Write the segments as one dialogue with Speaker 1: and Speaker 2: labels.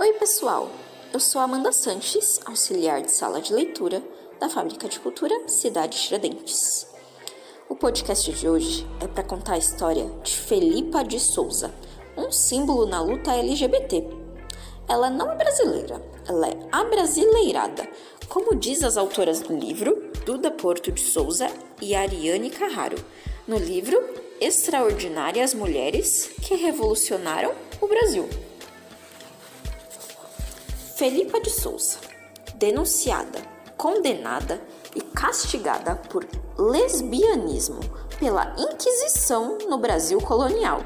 Speaker 1: Oi, pessoal! Eu sou Amanda Sanches, auxiliar de sala de leitura da Fábrica de Cultura Cidade Tiradentes. O podcast de hoje é para contar a história de Felipa de Souza, um símbolo na luta LGBT. Ela não é brasileira, ela é abrasileirada, como diz as autoras do livro, Duda Porto de Souza e Ariane Carraro, no livro Extraordinárias Mulheres que Revolucionaram o Brasil. Felipa de Souza, denunciada, condenada e castigada por lesbianismo pela Inquisição no Brasil colonial.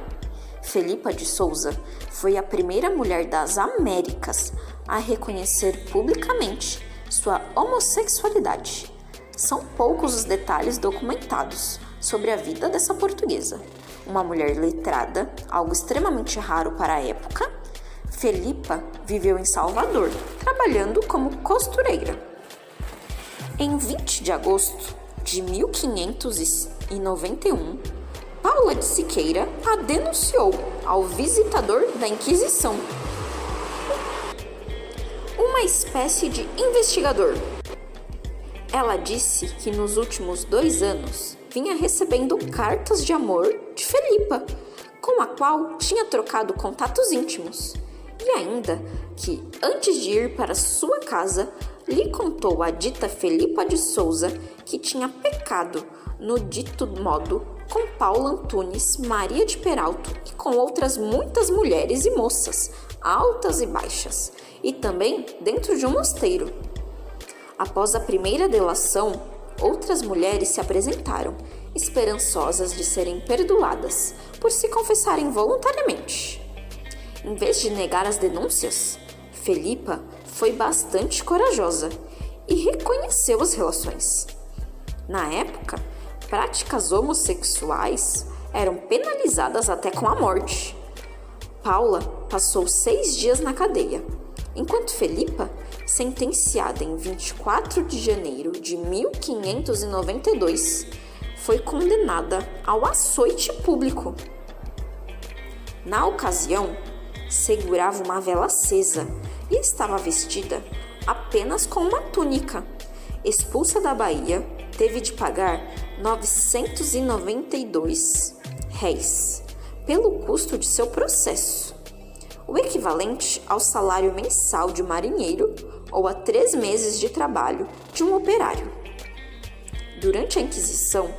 Speaker 1: Felipa de Souza foi a primeira mulher das Américas a reconhecer publicamente sua homossexualidade. São poucos os detalhes documentados sobre a vida dessa portuguesa. Uma mulher letrada, algo extremamente raro para a época, Felipa viveu em Salvador, trabalhando como costureira. Em 20 de agosto de 1591, Paula de Siqueira a denunciou ao visitador da Inquisição, uma espécie de investigador. Ela disse que nos últimos dois anos vinha recebendo cartas de amor de Felipa, com a qual tinha trocado contatos íntimos e ainda que, antes de ir para sua casa, lhe contou a dita Felipa de Souza que tinha pecado no dito modo com Paula Antunes, Maria de Peralto e com outras muitas mulheres e moças, altas e baixas, e também dentro de um mosteiro. Após a primeira delação, outras mulheres se apresentaram, esperançosas de serem perdoadas por se confessarem voluntariamente. Em vez de negar as denúncias, Felipa foi bastante corajosa e reconheceu as relações. Na época, práticas homossexuais eram penalizadas até com a morte. Paula passou seis dias na cadeia, enquanto Felipa, sentenciada em 24 de janeiro de 1592, foi condenada ao açoite público. Na ocasião, segurava uma vela acesa e estava vestida apenas com uma túnica. Expulsa da Bahia, teve de pagar 992 réis pelo custo de seu processo, o equivalente ao salário mensal de um marinheiro ou a três meses de trabalho de um operário. Durante a Inquisição,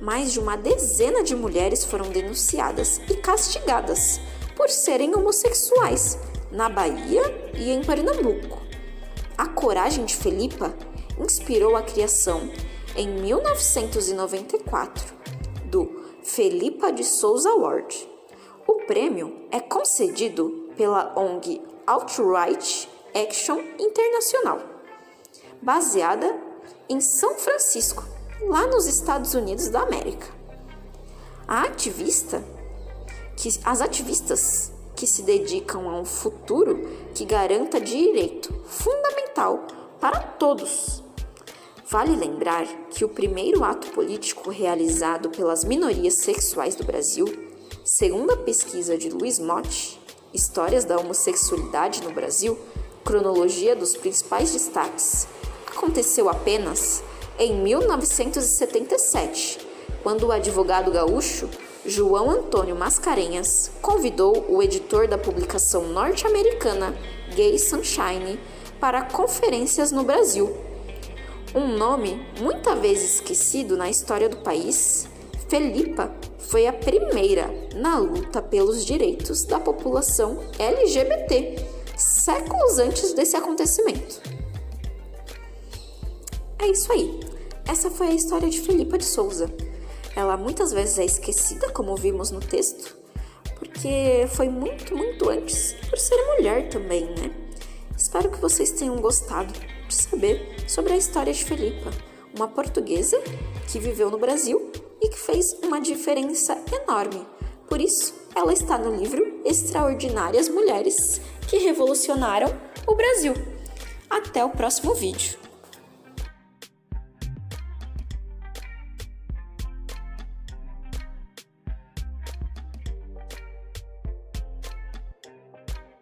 Speaker 1: mais de uma dezena de mulheres foram denunciadas e castigadas por serem homossexuais na Bahia e em Pernambuco. A coragem de Felipa inspirou a criação, em 1994, do Felipa de Souza Award. O prêmio é concedido pela ONG Outright Action Internacional, baseada em São Francisco, lá nos Estados Unidos da América. A ativista que as ativistas que se dedicam a um futuro que garanta direito fundamental para todos. Vale lembrar que o primeiro ato político realizado pelas minorias sexuais do Brasil, segundo a pesquisa de Luiz Motti, Histórias da Homossexualidade no Brasil, cronologia dos principais destaques, aconteceu apenas em 1977, quando o advogado gaúcho João Antônio Mascarenhas convidou o editor da publicação norte-americana Gay Sunshine para conferências no Brasil. Um nome muitas vezes esquecido na história do país, Felipa foi a primeira na luta pelos direitos da população LGBT, séculos antes desse acontecimento. É isso aí. Essa foi a história de Felipa de Souza. Ela muitas vezes é esquecida, como vimos no texto, porque foi muito, muito antes, por ser mulher também, né? Espero que vocês tenham gostado de saber sobre a história de Felipa, uma portuguesa que viveu no Brasil e que fez uma diferença enorme. Por isso, ela está no livro Extraordinárias Mulheres que Revolucionaram o Brasil. Até o próximo vídeo.